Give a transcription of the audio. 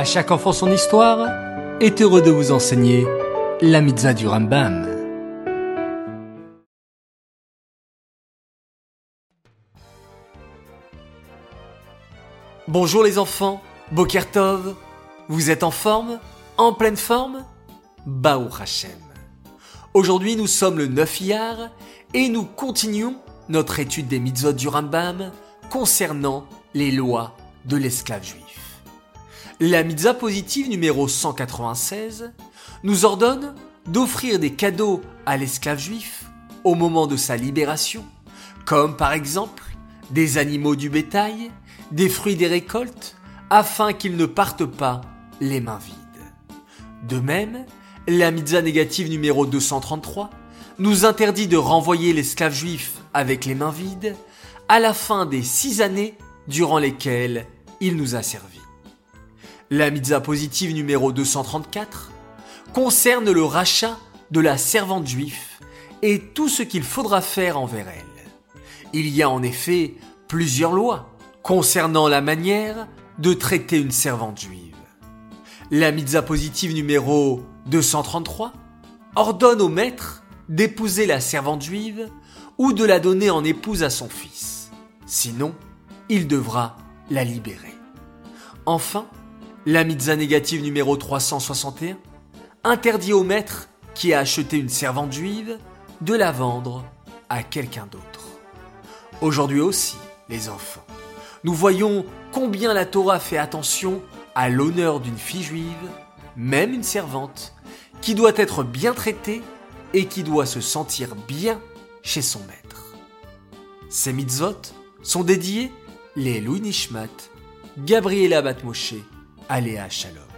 À chaque enfant son histoire est heureux de vous enseigner la mitzvah du Rambam. Bonjour les enfants, Bokertov, vous êtes en forme En pleine forme? Baou Hashem. Aujourd'hui nous sommes le 9 Iyar et nous continuons notre étude des mitzvot du Rambam concernant les lois de l'esclave juif. La mitzvah positive numéro 196 nous ordonne d'offrir des cadeaux à l'esclave juif au moment de sa libération, comme par exemple des animaux du bétail, des fruits des récoltes, afin qu'ils ne partent pas les mains vides. De même, la mitzvah négative numéro 233 nous interdit de renvoyer l'esclave juif avec les mains vides à la fin des six années durant lesquelles il nous a servi. La mitzvah positive numéro 234 concerne le rachat de la servante juive et tout ce qu'il faudra faire envers elle. Il y a en effet plusieurs lois concernant la manière de traiter une servante juive. La mitzvah positive numéro 233 ordonne au maître d'épouser la servante juive ou de la donner en épouse à son fils. Sinon, il devra la libérer. Enfin, la mitzvah négative numéro 361 interdit au maître qui a acheté une servante juive de la vendre à quelqu'un d'autre. Aujourd'hui aussi, les enfants, nous voyons combien la Torah fait attention à l'honneur d'une fille juive, même une servante, qui doit être bien traitée et qui doit se sentir bien chez son maître. Ces mitzvot sont dédiés les Louis Nishmat, Gabriela Batmoshe, Aléa Shalom.